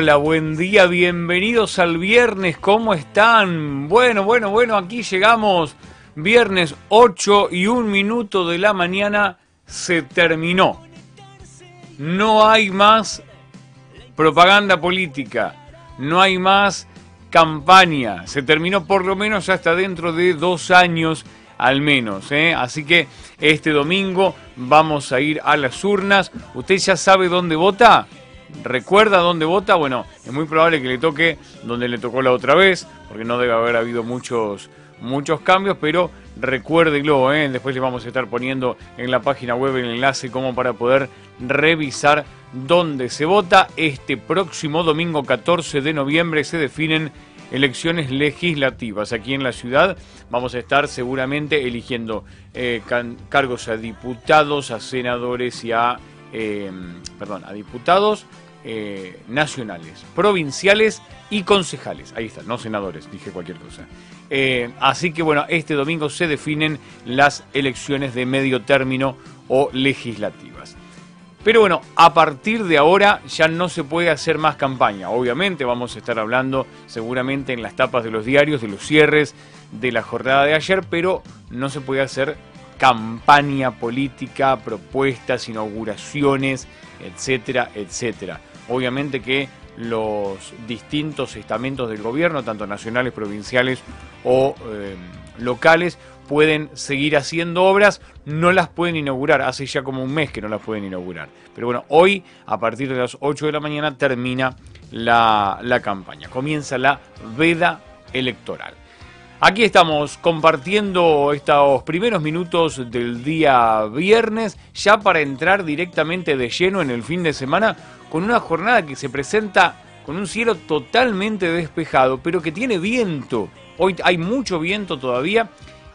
Hola, buen día, bienvenidos al viernes, ¿cómo están? Bueno, bueno, bueno, aquí llegamos, viernes 8 y un minuto de la mañana, se terminó. No hay más propaganda política, no hay más campaña, se terminó por lo menos hasta dentro de dos años al menos. ¿eh? Así que este domingo vamos a ir a las urnas. ¿Usted ya sabe dónde vota? ¿Recuerda dónde vota? Bueno, es muy probable que le toque donde le tocó la otra vez, porque no debe haber habido muchos, muchos cambios, pero recuérdelo, ¿eh? después le vamos a estar poniendo en la página web el enlace como para poder revisar dónde se vota. Este próximo domingo 14 de noviembre se definen elecciones legislativas. Aquí en la ciudad vamos a estar seguramente eligiendo eh, cargos a diputados, a senadores y a, eh, perdón, a diputados eh, nacionales, provinciales y concejales. Ahí está, no senadores, dije cualquier cosa. así que bueno, este domingo se definen las elecciones de medio término o legislativas. Pero bueno, a partir de ahora ya no se puede hacer más campaña. Obviamente vamos a estar hablando seguramente en las tapas de los diarios, de los cierres de la jornada de ayer, pero no se puede hacer campaña política, propuestas, inauguraciones, etcétera, etcétera. Obviamente que los distintos estamentos del gobierno, tanto nacionales, provinciales o eh, locales, pueden seguir haciendo obras, no las pueden inaugurar. Hace ya como un mes que no las pueden inaugurar. Pero bueno, hoy, a partir de las 8 de la mañana, termina la, la campaña. Comienza la veda electoral. Aquí estamos compartiendo estos primeros minutos del día viernes, ya para entrar directamente de lleno en el fin de semana, con una jornada que se presenta con un cielo totalmente despejado, pero que tiene viento. Hoy hay mucho viento todavía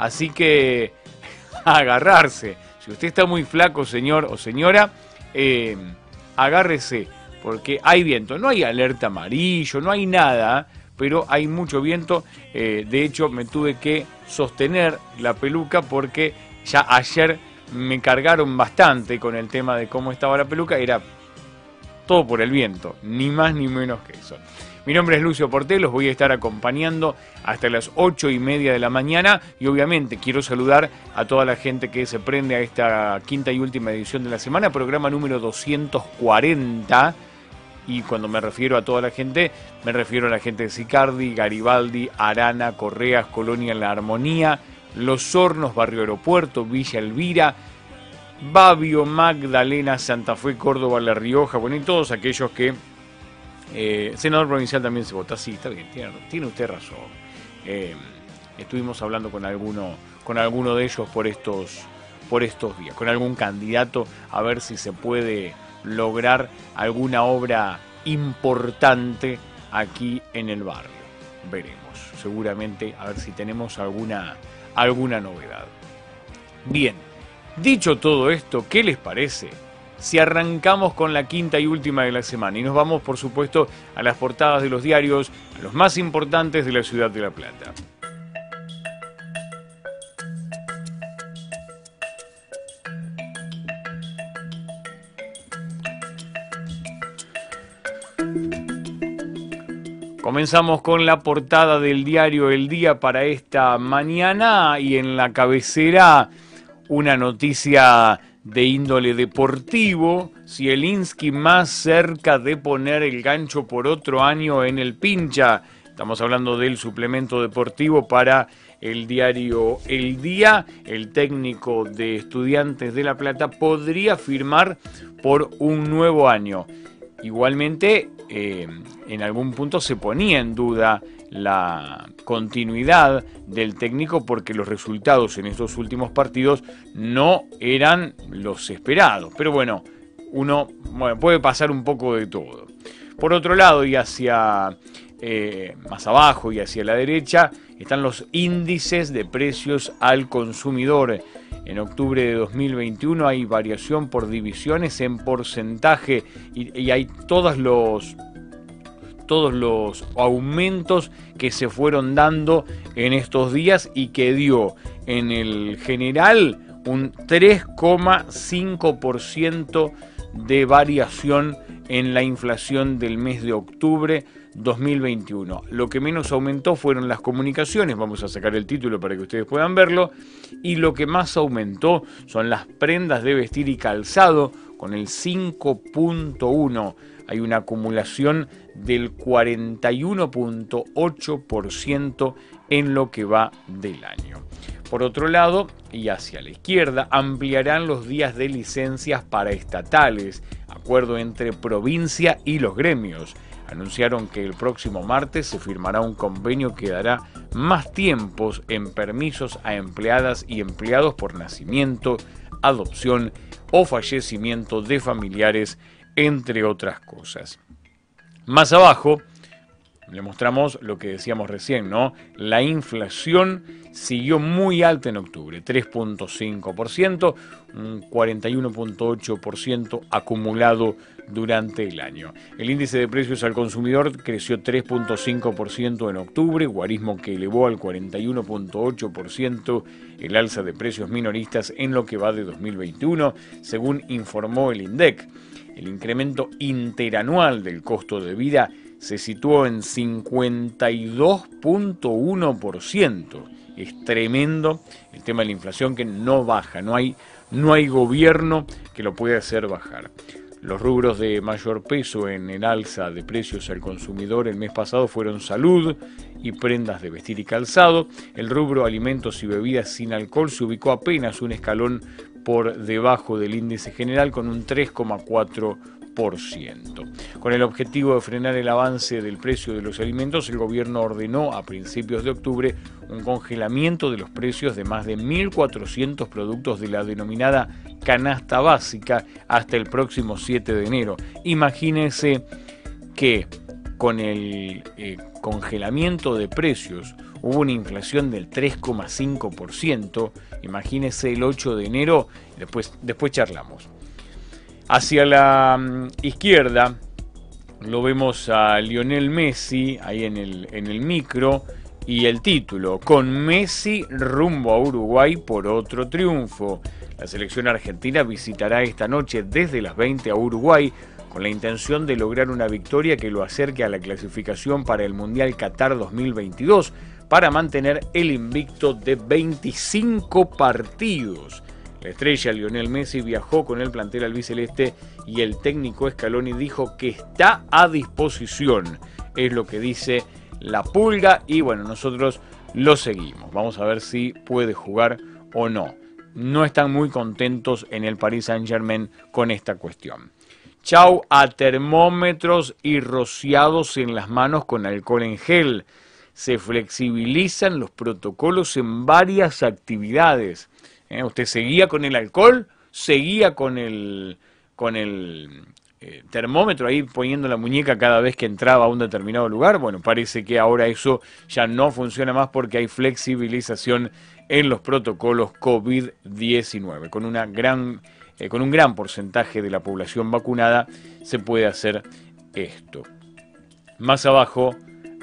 Así que agarrarse. Si usted está muy flaco, señor o señora, eh, agárrese, porque hay viento. No hay alerta amarillo, no hay nada, pero hay mucho viento. Eh, de hecho, me tuve que sostener la peluca porque ya ayer me cargaron bastante con el tema de cómo estaba la peluca. Era todo por el viento, ni más ni menos que eso. Mi nombre es Lucio Portel, los voy a estar acompañando hasta las ocho y media de la mañana y obviamente quiero saludar a toda la gente que se prende a esta quinta y última edición de la semana, programa número 240 y cuando me refiero a toda la gente, me refiero a la gente de Sicardi, Garibaldi, Arana, Correas, Colonia La Armonía, Los Hornos, Barrio Aeropuerto, Villa Elvira, Babio, Magdalena, Santa Fe, Córdoba, La Rioja, bueno, y todos aquellos que eh, senador provincial también se vota, sí, está bien, tiene, usted razón. Eh, estuvimos hablando con alguno, con alguno de ellos por estos, por estos días, con algún candidato, a ver si se puede lograr alguna obra importante aquí en el barrio. Veremos, seguramente, a ver si tenemos alguna, alguna novedad. Bien, dicho todo esto, ¿qué les parece? si arrancamos con la quinta y última de la semana. Y nos vamos, por supuesto, a las portadas de los diarios, los más importantes de la ciudad de La Plata. Comenzamos con la portada del diario El Día para esta mañana y en la cabecera una noticia de índole deportivo, si el Insky más cerca de poner el gancho por otro año en el pincha. Estamos hablando del suplemento deportivo para el diario El Día. El técnico de Estudiantes de La Plata podría firmar por un nuevo año. Igualmente, eh, en algún punto se ponía en duda la continuidad del técnico porque los resultados en estos últimos partidos no eran los esperados. Pero bueno, uno puede pasar un poco de todo. Por otro lado, y hacia eh, más abajo y hacia la derecha, están los índices de precios al consumidor. En octubre de 2021 hay variación por divisiones en porcentaje y, hay todos los todos los aumentos que se fueron dando en estos días y que dio en el general un 3,5% de variación en la inflación del mes de octubre 2021. Lo que menos aumentó fueron las comunicaciones, vamos a sacar el título para que ustedes puedan verlo, y lo que más aumentó son las prendas de vestir y calzado con el 5.1. Hay una acumulación del 41.8% en lo que va del año. Por otro lado, y hacia la izquierda, ampliarán los días de licencias para estatales, acuerdo entre provincia y los gremios. Anunciaron que el próximo martes se firmará un convenio que dará más tiempos en permisos a empleadas y empleados por nacimiento, adopción o fallecimiento de familiares, entre otras cosas. Más abajo, le mostramos lo que decíamos recién, ¿no? La inflación siguió muy alta en octubre, 3.5%, un 41.8% acumulado durante el año. El índice de precios al consumidor creció 3.5% en octubre, guarismo que elevó al 41.8% el alza de precios minoristas en lo que va de 2021, según informó el INDEC. El incremento interanual del costo de vida se situó en 52.1%. Es tremendo el tema de la inflación que no baja, no hay, no hay gobierno que lo pueda hacer bajar. Los rubros de mayor peso en el alza de precios al consumidor el mes pasado fueron salud y prendas de vestir y calzado. El rubro alimentos y bebidas sin alcohol se ubicó apenas un escalón por debajo del índice general con un 3,4%. Con el objetivo de frenar el avance del precio de los alimentos, el gobierno ordenó a principios de octubre un congelamiento de los precios de más de 1.400 productos de la denominada canasta básica hasta el próximo 7 de enero. Imagínense que con el eh, congelamiento de precios hubo una inflación del 3,5%. Imagínense el 8 de enero, después, después charlamos. Hacia la mm, izquierda lo vemos a Lionel Messi ahí en el, en el micro y el título, con Messi rumbo a Uruguay por otro triunfo. La selección argentina visitará esta noche desde las 20 a Uruguay con la intención de lograr una victoria que lo acerque a la clasificación para el Mundial Qatar 2022 para mantener el invicto de 25 partidos. La estrella Lionel Messi viajó con el plantel albiceleste y el técnico Scaloni dijo que está a disposición. Es lo que dice la pulga y bueno, nosotros lo seguimos. Vamos a ver si puede jugar o no. No están muy contentos en el Paris Saint Germain con esta cuestión. Chau a termómetros y rociados en las manos con alcohol en gel. Se flexibilizan los protocolos en varias actividades. ¿Eh? Usted seguía con el alcohol, seguía con el, con el eh, termómetro ahí poniendo la muñeca cada vez que entraba a un determinado lugar. Bueno, parece que ahora eso ya no funciona más porque hay flexibilización en los protocolos COVID-19. Con, una gran, eh, con un gran porcentaje de la población vacunada se puede hacer esto. Más abajo,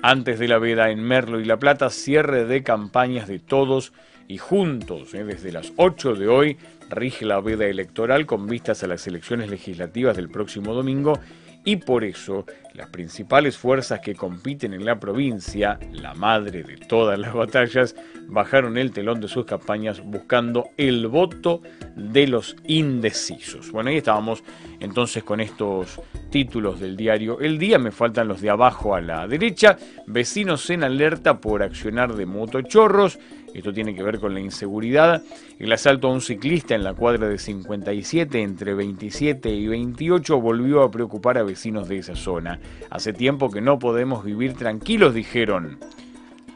antes de la veda en Merlo y La Plata, cierre de campañas de todos y juntos, ¿eh? desde las 8 de hoy, rige la veda electoral con vistas a las elecciones legislativas del próximo domingo y por eso las principales fuerzas que compiten en la provincia, la madre de todas las batallas, bajaron el telón de sus campañas buscando el voto de los indecisos. Bueno, ahí estábamos entonces con estos títulos del diario El Día, me faltan los de abajo a la derecha, vecinos en alerta por accionar de motochorros, esto tiene que ver con la inseguridad. El asalto a un ciclista en la cuadra de 57 entre 27 y 28 volvió a preocupar a vecinos de esa zona. Hace tiempo que no podemos vivir tranquilos, dijeron.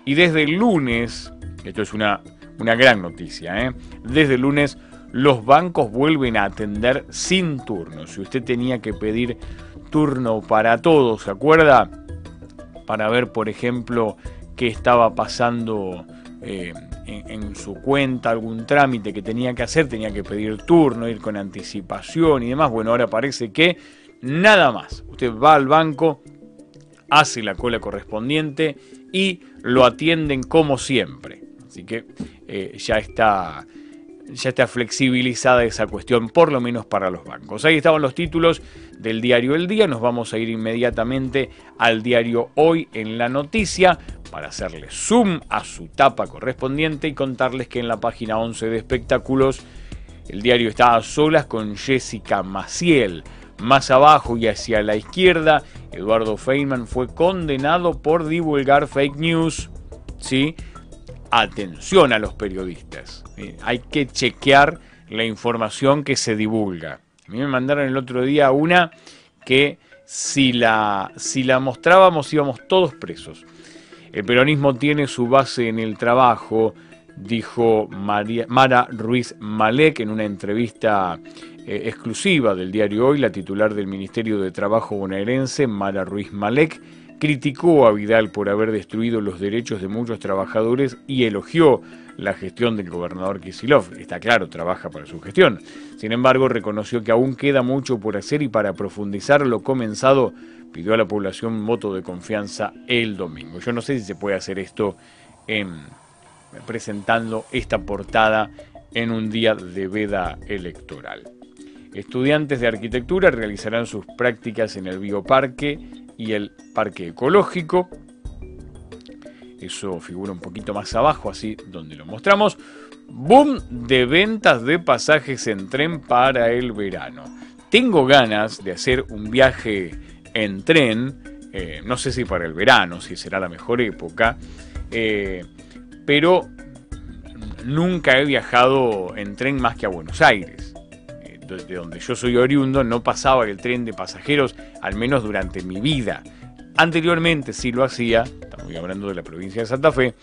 Y desde el lunes, esto es una, una gran noticia, ¿eh? desde el lunes los bancos vuelven a atender sin turno. Si usted tenía que pedir turno para todos, ¿se acuerda? Para ver, por ejemplo, qué estaba pasando eh, en, su cuenta algún trámite que tenía que hacer, tenía que pedir turno, ir con anticipación y demás. Bueno, ahora parece que nada más. Usted va al banco, hace la cola correspondiente y lo atienden como siempre. Así que eh, ya está ya está flexibilizada esa cuestión, por lo menos para los bancos. Ahí estaban los títulos del diario El Día. Nos vamos a ir inmediatamente al diario Hoy en la noticia para hacerle zoom a su tapa correspondiente y contarles que en la página 11 de espectáculos el diario está a solas con Jessica Maciel. Más abajo y hacia la izquierda, Eduardo Feynman fue condenado por divulgar fake news. ¿sí? Atención a los periodistas. Hay que chequear la información que se divulga. A mí me mandaron el otro día una que si la, si la mostrábamos íbamos todos presos. El peronismo tiene su base en el trabajo, dijo Mara Ruiz Malek en una entrevista eh, exclusiva del diario Hoy, la titular del Ministerio de Trabajo bonaerense, Mara Ruiz Malek, criticó a Vidal por haber destruido los derechos de muchos trabajadores y elogió la gestión del gobernador Kisilov. Está claro, trabaja para su gestión. Sin embargo, reconoció que aún queda mucho por hacer y para profundizar lo comenzado, pidió a la población voto de confianza el domingo. Yo no sé si se puede hacer esto presentando esta portada en un día de veda electoral. Estudiantes de arquitectura realizarán sus prácticas en el bioparque y el parque ecológico. Eso figura un poquito más abajo, así donde lo mostramos. Boom de ventas de pasajes en tren para el verano. Tengo ganas de hacer un viaje en tren, eh, no sé si para el verano, si será la mejor época, eh, pero nunca he viajado en tren más que a Buenos Aires. De donde yo soy oriundo no pasaba el tren de pasajeros, al menos durante mi vida. Anteriormente sí lo hacía, estamos hablando de la provincia de Santa Fe,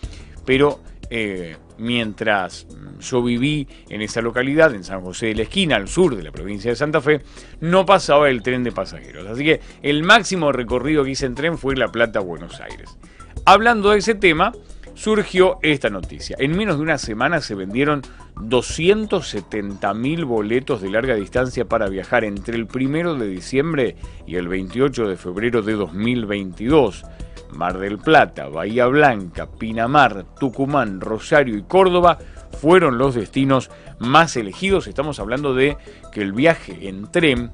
pero eh, mientras yo viví en esa localidad, en San José de la Esquina, al sur de la provincia de Santa Fe, no pasaba el tren de pasajeros. Así que el máximo recorrido que hice en tren fue La Plata Buenos Aires. Hablando de ese tema, surgió esta noticia. En menos de una semana se vendieron 270.000 boletos de larga distancia para viajar entre el 1 de diciembre y el 28 de febrero de 2022. Mar del Plata, Bahía Blanca, Pinamar, Tucumán, Rosario y Córdoba fueron los destinos más elegidos. Estamos hablando de que el viaje en tren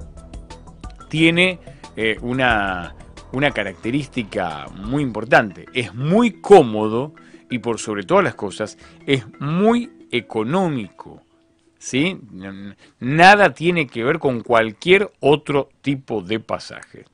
tiene eh, una, una característica muy importante. Es muy cómodo y por sobre todas las cosas es muy económico. ¿sí? Nada tiene que ver con cualquier otro tipo de pasaje.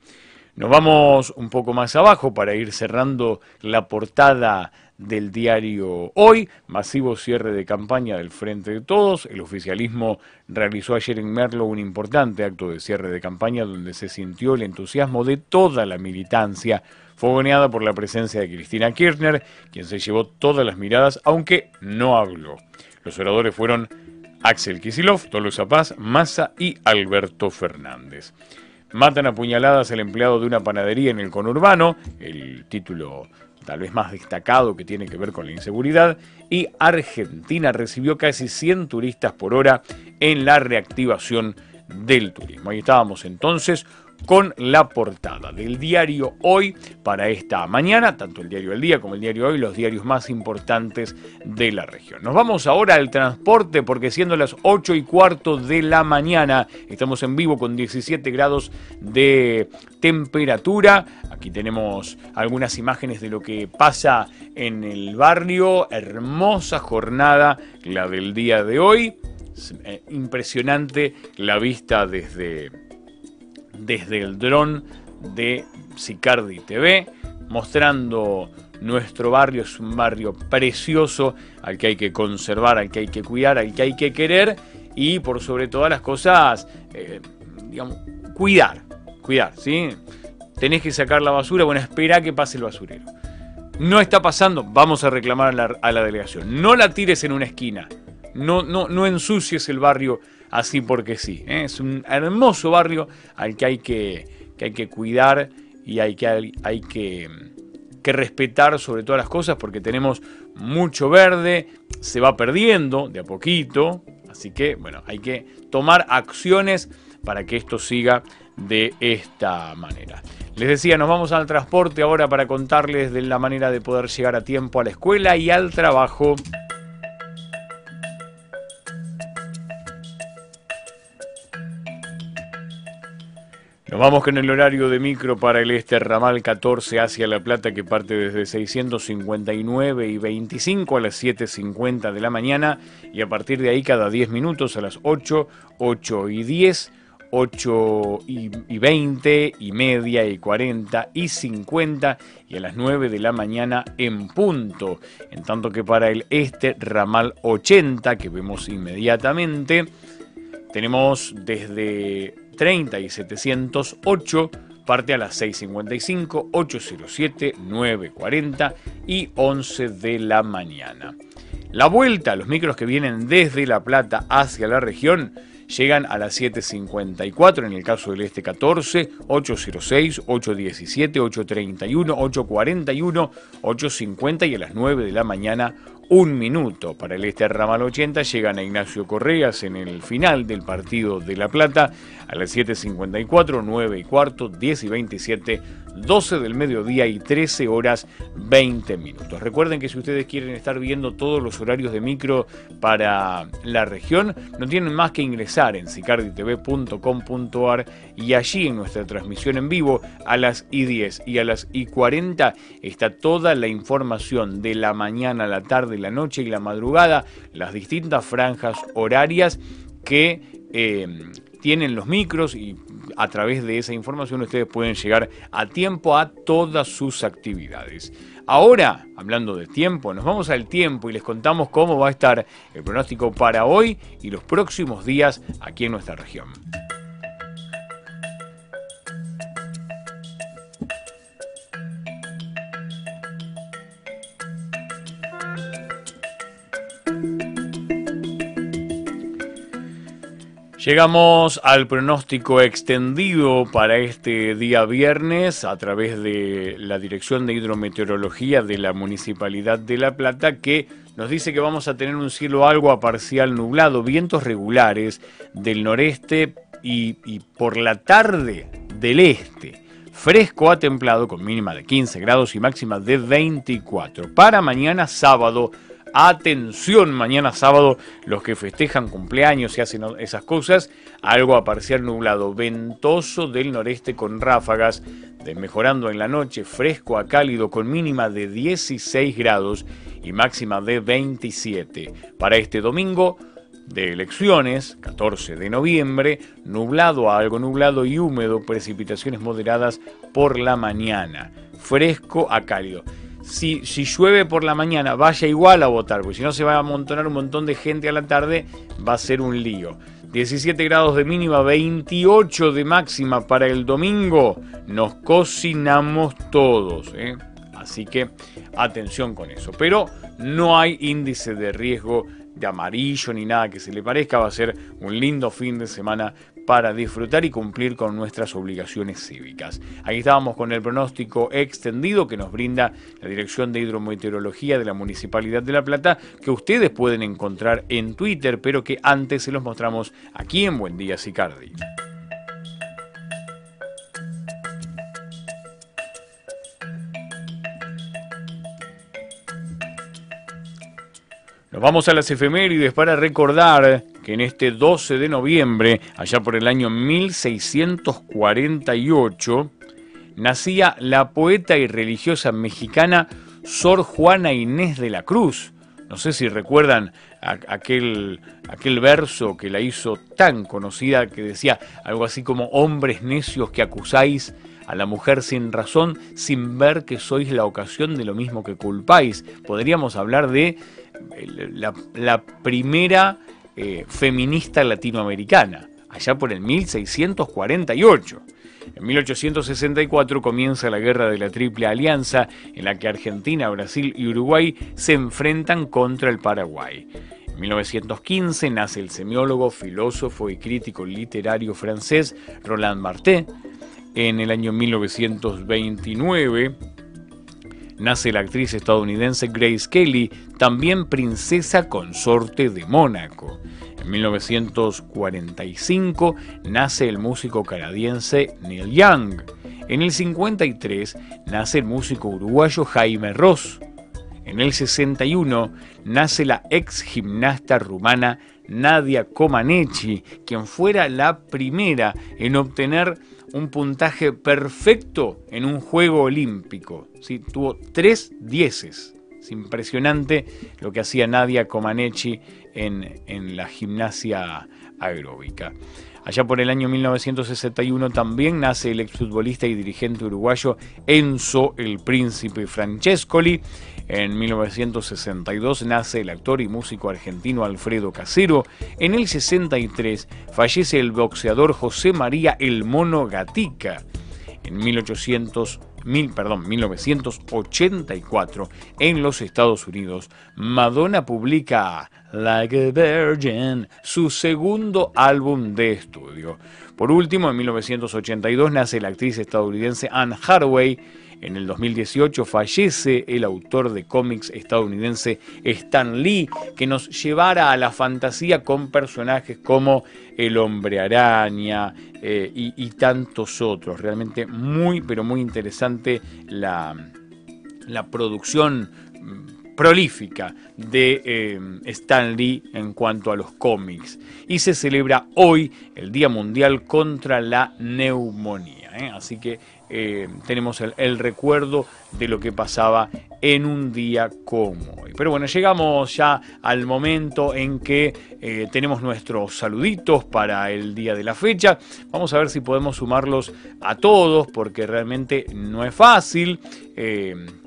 Nos vamos un poco más abajo para ir cerrando la portada del diario Hoy, masivo cierre de campaña del Frente de Todos. El oficialismo realizó ayer en Merlo un importante acto de cierre de campaña donde se sintió el entusiasmo de toda la militancia fogoneada por la presencia de Cristina Kirchner, quien se llevó todas las miradas, aunque no habló. Los oradores fueron Axel Kisilov, Tolosa Paz, Massa y Alberto Fernández. Matan a puñaladas al empleado de una panadería en el conurbano, el título tal vez más destacado que tiene que ver con la inseguridad, y Argentina recibió casi 100 turistas por hora en la reactivación del turismo. Ahí estábamos entonces con la portada del diario Hoy para esta mañana, tanto el diario El Día como el diario Hoy, los diarios más importantes de la región. Nos vamos ahora al transporte porque siendo las 8 y cuarto de la mañana, estamos en vivo con 17 grados de temperatura. Aquí tenemos algunas imágenes de lo que pasa en el barrio. Hermosa jornada la del día de hoy. Eh, impresionante la vista desde desde el dron de Sicardi TV, mostrando nuestro barrio. Es un barrio precioso al que hay que conservar, al que hay que cuidar, al que hay que querer y por sobre todas las cosas, eh, digamos, cuidar, cuidar, ¿sí? Tenés que sacar la basura, bueno, espera que pase el basurero. No está pasando, vamos a reclamar a la, delegación. No la tires en una esquina, no, no, no ensucies el barrio así porque sí. ¿eh? Es un hermoso barrio al que hay que, hay que cuidar y hay que, que, que respetar sobre todas las cosas porque tenemos mucho verde, se va perdiendo de a poquito, así que bueno, hay que tomar acciones para que esto siga de esta manera. Les decía, nos vamos al transporte ahora para contarles de la manera de poder llegar a tiempo a la escuela y al trabajo. Nos vamos con el horario de micro para el este ramal 14 hacia La Plata que parte desde 659 y 25 a las 7.50 de la mañana y a partir de ahí cada 10 minutos a las 8, 8 y 10, 8 y 20 y media y 40 y 50 y a las 9 de la mañana en punto. En tanto que para el este ramal 80 que vemos inmediatamente tenemos desde 30 y 708 parte a las 6.55, 8.07, 9.40 y 11 de la mañana. La vuelta, los micros que vienen desde La Plata hacia la región, llegan a las 7.54, en el caso del este 14, 8.06, 8.17, 8.31, 8.41, 8.50 y a las 9 de la mañana un minuto para el este ramal 80 llegan a Ignacio Correas en el final del partido de La Plata a las 7.54, 9 y cuarto, 10 y 27, 12 del mediodía y 13 horas 20 minutos. Recuerden que si ustedes quieren estar viendo todos los horarios de micro para la región, no tienen más que ingresar en sicarditv.com.ar y allí en nuestra transmisión en vivo a las I10 y a las I40 está toda la información de la mañana, la tarde, la noche y la madrugada, las distintas franjas horarias que eh, tienen los micros y a través de esa información ustedes pueden llegar a tiempo a todas sus actividades. Ahora, hablando de tiempo, nos vamos al tiempo y les contamos cómo va a estar el pronóstico para hoy y los próximos días aquí en nuestra región. Llegamos al pronóstico extendido para este día viernes a través de la Dirección de Hidrometeorología de la Municipalidad de La Plata que nos dice que vamos a tener un cielo algo a parcial nublado, vientos regulares del noreste y, por la tarde del este. Fresco a templado con mínima de 15 grados y máxima de 24. Para mañana sábado Atención, mañana sábado, los que festejan cumpleaños y hacen esas cosas, algo a parcial nublado, ventoso del noreste con ráfagas, de mejorando en la noche, fresco a cálido con mínima de 16 grados y máxima de 27. Para este domingo, de elecciones, 14 de noviembre, nublado a algo nublado y húmedo, precipitaciones moderadas por la mañana, fresco a cálido si, llueve por la mañana, vaya igual a votar, porque si no se va a amontonar un montón de gente a la tarde, va a ser un lío. 17 grados de mínima, 28 de máxima para el domingo. Nos cocinamos todos. ¿eh? Así que atención con eso. Pero no hay índice de riesgo de amarillo ni nada que se le parezca. Va a ser un lindo fin de semana para disfrutar y cumplir con nuestras obligaciones cívicas. Aquí estábamos con el pronóstico extendido que nos brinda la Dirección de Hidrometeorología de la Municipalidad de La Plata, que ustedes pueden encontrar en Twitter, pero que antes se los mostramos aquí en Buen Día Sicardi. Nos vamos a las efemérides para recordar que en este 12 de noviembre, allá por el año 1648, nacía la poeta y religiosa mexicana Sor Juana Inés de la Cruz. No sé si recuerdan aquel, aquel verso que la hizo tan conocida que decía algo así como hombres necios que acusáis a la mujer sin razón, sin ver que sois la ocasión de lo mismo que culpáis. Podríamos hablar de eh, la, la primera eh, feminista latinoamericana, allá por el 1648. En 1864 comienza la Guerra de la Triple Alianza, en la que Argentina, Brasil y Uruguay se enfrentan contra el Paraguay. En 1915 nace el semiólogo, filósofo y crítico literario francés Roland Barthes. En el año 1929 nace la actriz estadounidense Grace Kelly, también princesa consorte de Mónaco. En 1945 nace el músico canadiense Neil Young. En el 53 nace el músico uruguayo Jaime Ross. En el 61 nace la ex gimnasta rumana Nadia Comaneci, quien fuera la primera en obtener un puntaje perfecto en un juego olímpico. ¿sí? Tuvo tres dieces. Es impresionante lo que hacía Nadia Comaneci en, en la gimnasia aeróbica. Allá por el año 1961 también nace el exfutbolista y dirigente uruguayo Enzo el Príncipe Francescoli. En 1962 nace el actor y músico argentino Alfredo Casero. En el 63 fallece el boxeador José María El Mono Gatica. En 1800 perdón, 1984 en los Estados Unidos, Madonna publica Like a Virgin, su segundo álbum de estudio. Por último, en 1982 nace la actriz estadounidense Anne Hathaway. En el 2018 fallece el autor de cómics estadounidense Stan Lee, que nos llevara a la fantasía con personajes como el hombre araña eh, y, tantos otros. Realmente muy, pero muy interesante la, producción prolífica de eh, Stan Lee en cuanto a los cómics. Y se celebra hoy el Día Mundial contra la Neumonía. ¿eh? Así que eh, tenemos el, recuerdo de lo que pasaba en un día como hoy. Pero bueno, llegamos ya al momento en que tenemos nuestros saluditos para el día de la fecha. Vamos a ver si podemos sumarlos a todos, porque realmente no es fácil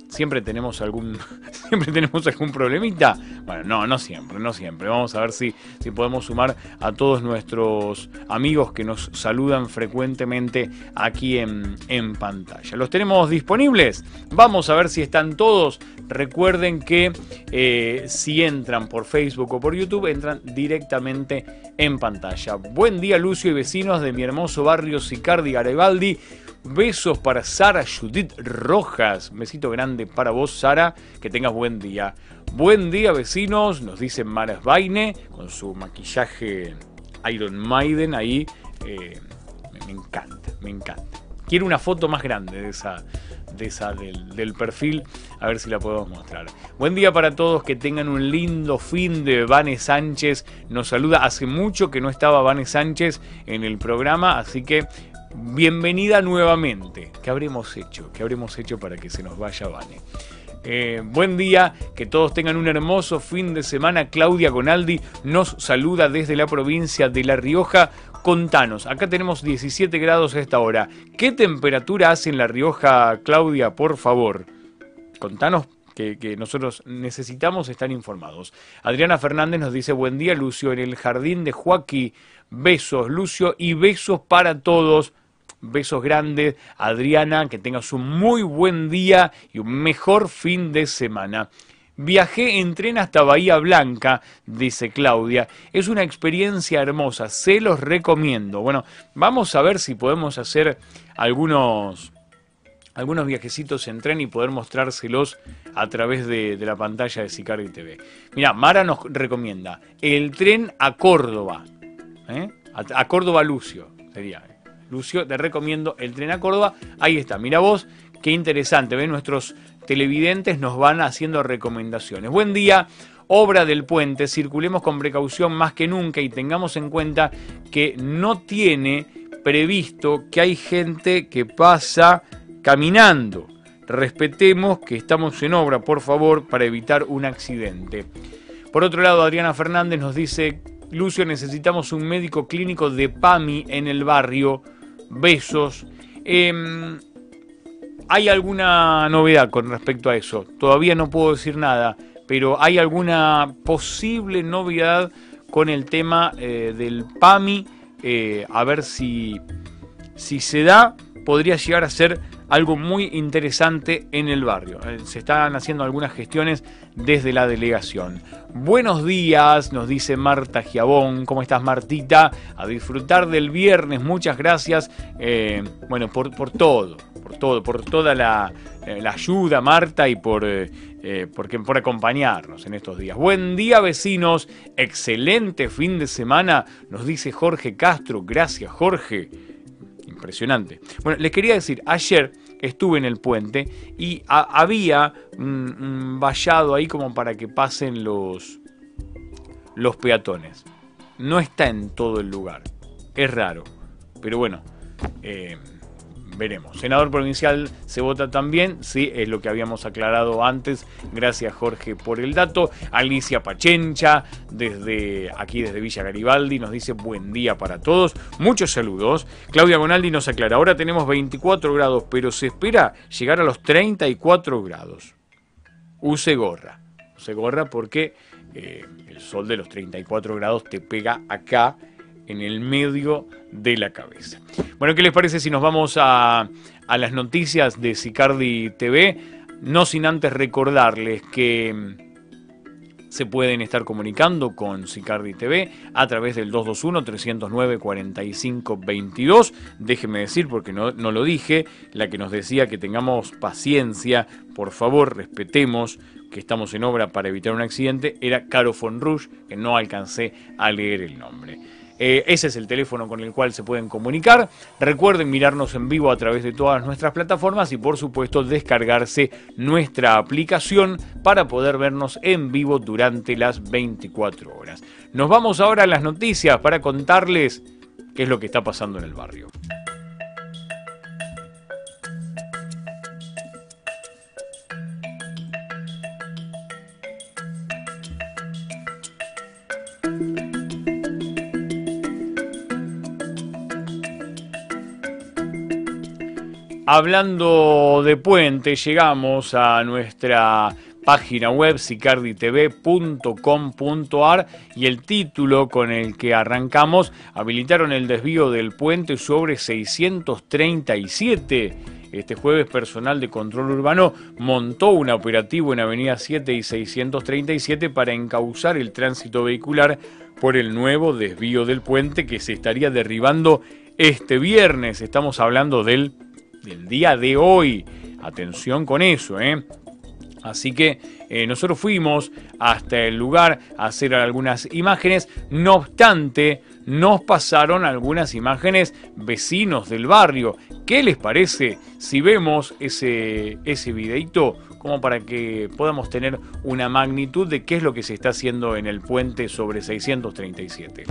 siempre tenemos algún siempre tenemos algún problemita. Bueno, no, no siempre, no siempre. Vamos a ver si, si podemos sumar a todos nuestros amigos que nos saludan frecuentemente aquí en, en pantalla. ¿Los tenemos disponibles? Vamos a ver si están todos. Recuerden que eh, si entran por Facebook o por YouTube, entran directamente en pantalla. Buen día, Lucio y vecinos de mi hermoso barrio Sicardi Garibaldi. Besos para Sara Judith Rojas. Besito grande para vos, Sara. Que tengas buen día. Buen día, vecinos. Nos dice Maras Baine con su maquillaje Iron Maiden ahí. Eh, me, encanta, me encanta. Quiero una foto más grande de esa, de esa del, del, perfil, a ver si la podemos mostrar. Buen día para todos, que tengan un lindo fin de Vane Sánchez. Nos saluda, hace mucho que no estaba Vane Sánchez en el programa, así que bienvenida nuevamente. ¿Qué habremos hecho? ¿Qué habremos hecho para que se nos vaya Vane? Eh, buen día, que todos tengan un hermoso fin de semana. Claudia Gonaldi nos saluda desde la provincia de La Rioja. Contanos, acá tenemos 17 grados a esta hora. ¿Qué temperatura hace en La Rioja, Claudia, por favor? Contanos que, que, nosotros necesitamos estar informados. Adriana Fernández nos dice, buen día Lucio, en el jardín de Joaquín, besos Lucio y besos para todos. Besos grandes, Adriana, que tengas un muy buen día y un mejor fin de semana. Viajé en tren hasta Bahía Blanca, dice Claudia. Es una experiencia hermosa, se los recomiendo. Bueno, vamos a ver si podemos hacer algunos, algunos viajecitos en tren y poder mostrárselos a través de, la pantalla de Sicardi TV. Mira, Mara nos recomienda el tren a Córdoba. ¿eh? A, a Córdoba Lucio, sería. Lucio, te recomiendo el tren a Córdoba. Ahí está, mira vos, qué interesante. Ven, nuestros televidentes nos van haciendo recomendaciones. Buen día, obra del puente. Circulemos con precaución más que nunca y tengamos en cuenta que no tiene previsto que hay gente que pasa caminando. Respetemos que estamos en obra, por favor, para evitar un accidente. Por otro lado, Adriana Fernández nos dice, Lucio, necesitamos un médico clínico de PAMI en el barrio besos. Em, ¿Hay alguna novedad con respecto a eso? Todavía no puedo decir nada, pero ¿hay alguna posible novedad con el tema eh, del PAMI? Eh, a ver si, si se da, podría llegar a ser algo muy interesante en el barrio. Eh, se están haciendo algunas gestiones desde la delegación. Buenos días, nos dice Marta Giabón. ¿Cómo estás, Martita? A disfrutar del viernes. Muchas gracias. Eh, bueno, por, por, todo, por todo, por toda la, eh, ayuda, Marta, y por, por acompañarnos en estos días. Buen día, vecinos. Excelente fin de semana, nos dice Jorge Castro. Gracias, Jorge impresionante. Bueno, les quería decir, ayer estuve en el puente y había un, vallado ahí como para que pasen los, los peatones. No está en todo el lugar, es raro, pero bueno, eh, veremos. Senador provincial se vota también, sí, es lo que habíamos aclarado antes. Gracias Jorge por el dato. Alicia Pachencha, desde aquí, desde Villa Garibaldi, nos dice buen día para todos. Muchos saludos. Claudia Bonaldi nos aclara, ahora tenemos 24 grados, pero se espera llegar a los 34 grados. Use gorra. Use gorra porque eh, el sol de los 34 grados te pega acá en el medio de la cabeza. Bueno, ¿qué les parece si nos vamos a, las noticias de Sicardi TV? No sin antes recordarles que mm, se pueden estar comunicando con Sicardi TV a través del 221-309-4522. Déjeme decir, porque no, no, lo dije, la que nos decía que tengamos paciencia, por favor, respetemos que estamos en obra para evitar un accidente, era Caro Rouge, que no alcancé a leer el nombre. Eh, ese es el teléfono con el cual se pueden comunicar. Recuerden mirarnos en vivo a través de todas nuestras plataformas y por supuesto descargarse nuestra aplicación para poder vernos en vivo durante las 24 horas. Nos vamos ahora a las noticias para contarles qué es lo que está pasando en el barrio. Hablando de puente, llegamos a nuestra página web sicarditv.com.ar y el título con el que arrancamos, habilitaron el desvío del puente sobre 637. Este jueves personal de control urbano montó un operativo en Avenida 7 y 637 para encauzar el tránsito vehicular por el nuevo desvío del puente que se estaría derribando este viernes. Estamos hablando del del día de hoy. Atención con eso, ¿eh? Así que eh, nosotros fuimos hasta el lugar a hacer algunas imágenes, no obstante, nos pasaron algunas imágenes vecinos del barrio. ¿Qué les parece si vemos ese, ese videito como para que podamos tener una magnitud de qué es lo que se está haciendo en el puente sobre 637?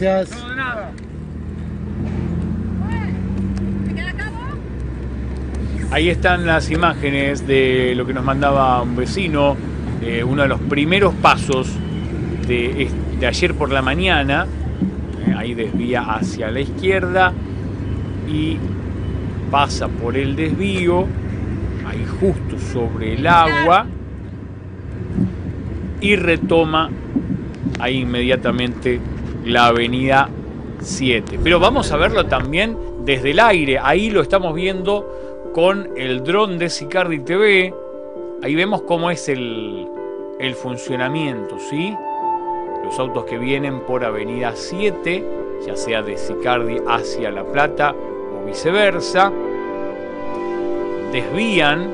Gracias. Ahí están las imágenes de lo que nos mandaba un vecino, uno de los primeros pasos de, ayer por la mañana. Eh, ahí desvía hacia la izquierda y pasa por el desvío, ahí justo sobre el agua, y retoma ahí inmediatamente la avenida 7. Pero vamos a verlo también desde el aire. Ahí lo estamos viendo con el dron de Sicardi TV. Ahí vemos cómo es el, funcionamiento, ¿sí? Los autos que vienen por avenida 7, ya sea de Sicardi hacia La Plata o viceversa, desvían,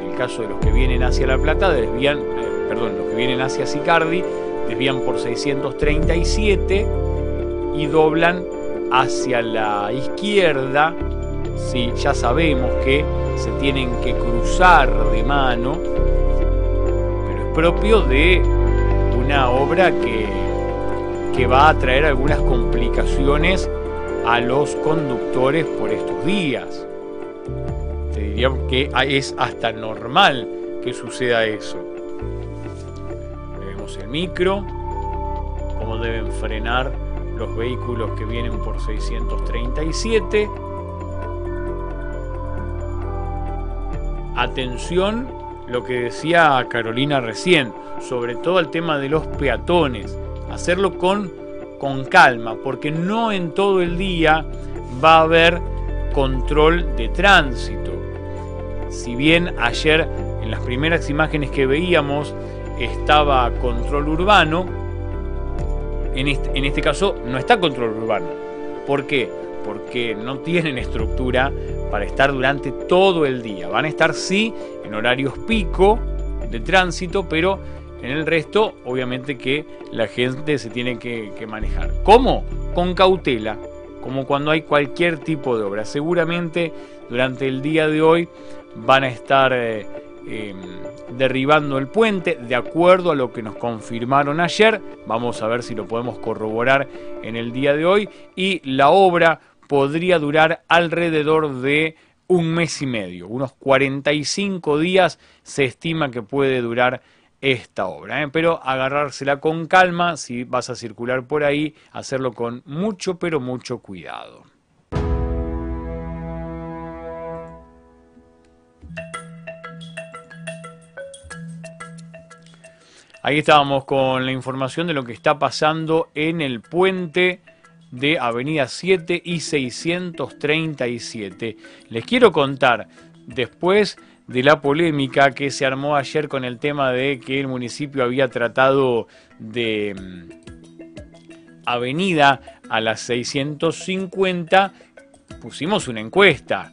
en el caso de los que vienen hacia La Plata, desvían, eh, perdón, los que vienen hacia Sicardi, desvían por 637 y doblan hacia la izquierda. Sí, ya sabemos que se tienen que cruzar de mano, pero es propio de una obra que, que va a traer algunas complicaciones a los conductores por estos días. Te diría que es hasta normal que suceda eso el micro, cómo deben frenar los vehículos que vienen por 637. Atención, lo que decía Carolina recién, sobre todo el tema de los peatones, hacerlo con, con calma, porque no en todo el día va a haber control de tránsito. Si bien ayer en las primeras imágenes que veíamos estaba control urbano, en este, caso no está control urbano. ¿Por qué? Porque no tienen estructura para estar durante todo el día. Van a estar sí en horarios pico de tránsito, pero en el resto obviamente que la gente se tiene que, que manejar. ¿Cómo? con cautela, como cuando hay cualquier tipo de obra. Seguramente durante el día de hoy van a estar eh, em, derribando el puente, de acuerdo a lo que nos confirmaron ayer. Vamos a ver si lo podemos corroborar en el día de hoy. Y la obra podría durar alrededor de un mes y medio, unos 45 días se estima que puede durar esta obra. ¿eh? Pero agarrársela con calma, si vas a circular por ahí, hacerlo con mucho, pero mucho cuidado. Ahí estábamos con la información de lo que está pasando en el puente de Avenida 7 y 637. Les quiero contar, después de la polémica que se armó ayer con el tema de que el municipio había tratado de mm, avenida a las 650, pusimos una encuesta.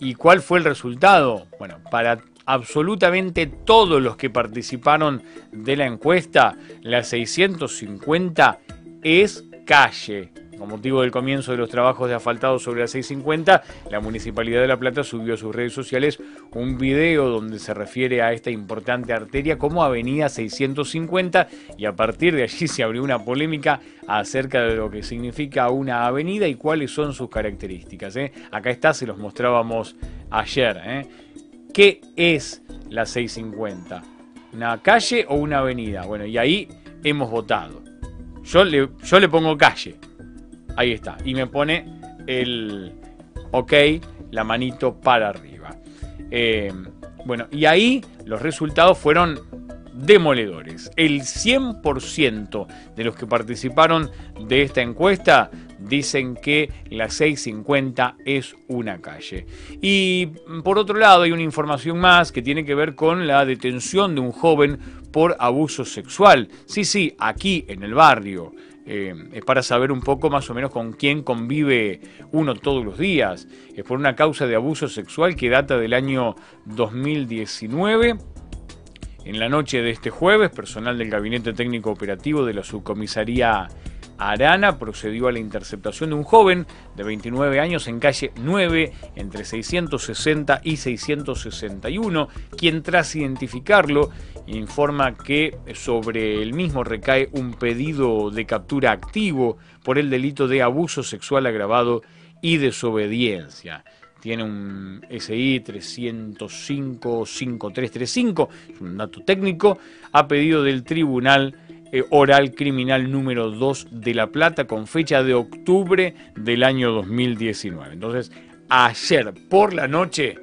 ¿Y cuál fue el resultado? Bueno, para absolutamente todos los que participaron de la encuesta, la 650 es calle. Con motivo del comienzo de los trabajos de asfaltado sobre la 650, la Municipalidad de La Plata subió a sus redes sociales un video donde se refiere a esta importante arteria como Avenida 650 y a partir de allí se abrió una polémica acerca de lo que significa una avenida y cuáles son sus características. ¿eh? Acá está, se los mostrábamos ayer. ¿eh? ¿Qué es la 650? ¿Una calle o una avenida? Bueno, y ahí hemos votado. Yo le, yo le pongo calle. Ahí está. Y me pone el ok, la manito para arriba. Eh, bueno, y ahí los resultados fueron demoledores. El 100% de los que participaron de esta encuesta dicen que la 650 es una calle. Y por otro lado hay una información más que tiene que ver con la detención de un joven por abuso sexual. Sí, sí, aquí en el barrio. Eh, es para saber un poco más o menos con quién convive uno todos los días. Es por una causa de abuso sexual que data del año 2019. En la noche de este jueves, personal del Gabinete Técnico Operativo de la Subcomisaría Arana procedió a la interceptación de un joven de 29 años en calle 9 entre 660 y 661, quien tras identificarlo informa que sobre el mismo recae un pedido de captura activo por el delito de abuso sexual agravado y desobediencia. Tiene un SI 305-5335, es un dato técnico, a pedido del Tribunal eh, Oral Criminal número 2 de La Plata con fecha de octubre del año 2019. Entonces, ayer por la noche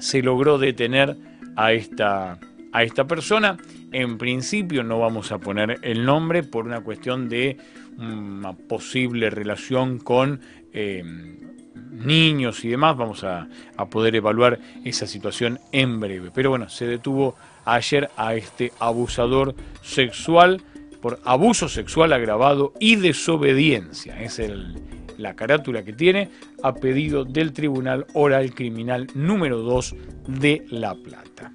se logró detener a esta, a esta persona. En principio no vamos a poner el nombre por una cuestión de una posible relación con eh, niños y demás. Vamos a, a, poder evaluar esa situación en breve. Pero bueno, se detuvo ayer a este abusador sexual por abuso sexual agravado y desobediencia. Es el, la carátula que tiene a pedido del Tribunal Oral Criminal número 2 de La Plata.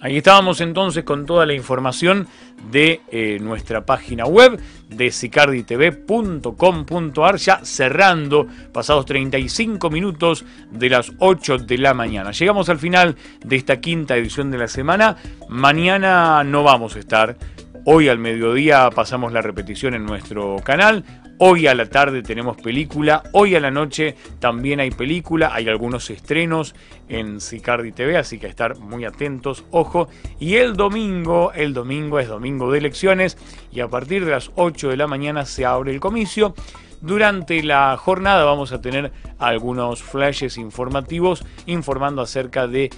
Ahí estábamos entonces con toda la información de eh, nuestra página web de sicarditv.com.ar, ya cerrando, pasados 35 minutos de las 8 de la mañana. Llegamos al final de esta quinta edición de la semana. Mañana no vamos a estar. Hoy al mediodía pasamos la repetición en nuestro canal. Hoy a la tarde tenemos película, hoy a la noche también hay película, hay algunos estrenos en Sicardi TV, así que a estar muy atentos, ojo. Y el domingo, el domingo es domingo de elecciones y a partir de las 8 de la mañana se abre el comicio. Durante la jornada vamos a tener algunos flashes informativos informando acerca de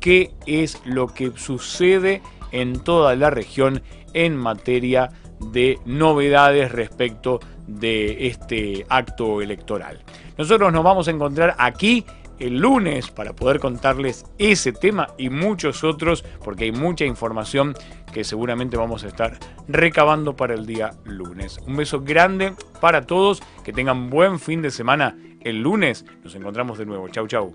qué es lo que sucede en toda la región en materia de novedades respecto de este acto electoral. Nosotros nos vamos a encontrar aquí el lunes para poder contarles ese tema y muchos otros, porque hay mucha información que seguramente vamos a estar recabando para el día lunes. Un beso grande para todos, que tengan buen fin de semana. El lunes nos encontramos de nuevo. Chau, chau.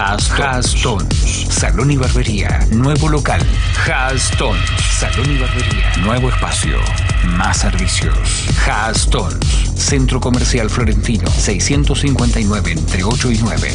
Haston. Salón y barbería. Nuevo local. Haston. Salón y barbería. Nuevo espacio. Más servicios. Haston. Centro Comercial Florentino. 659 entre 8 y 9.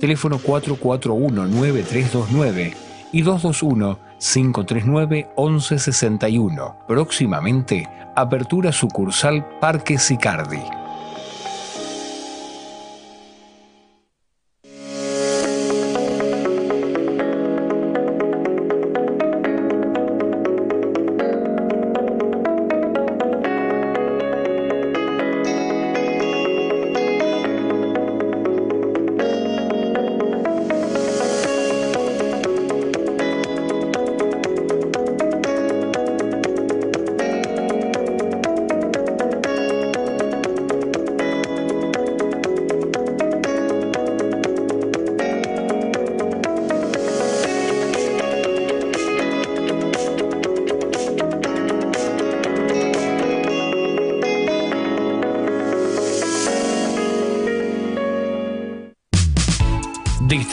teléfono 441-9329 y 221-539-1161. Próximamente, apertura sucursal Parque Sicardi.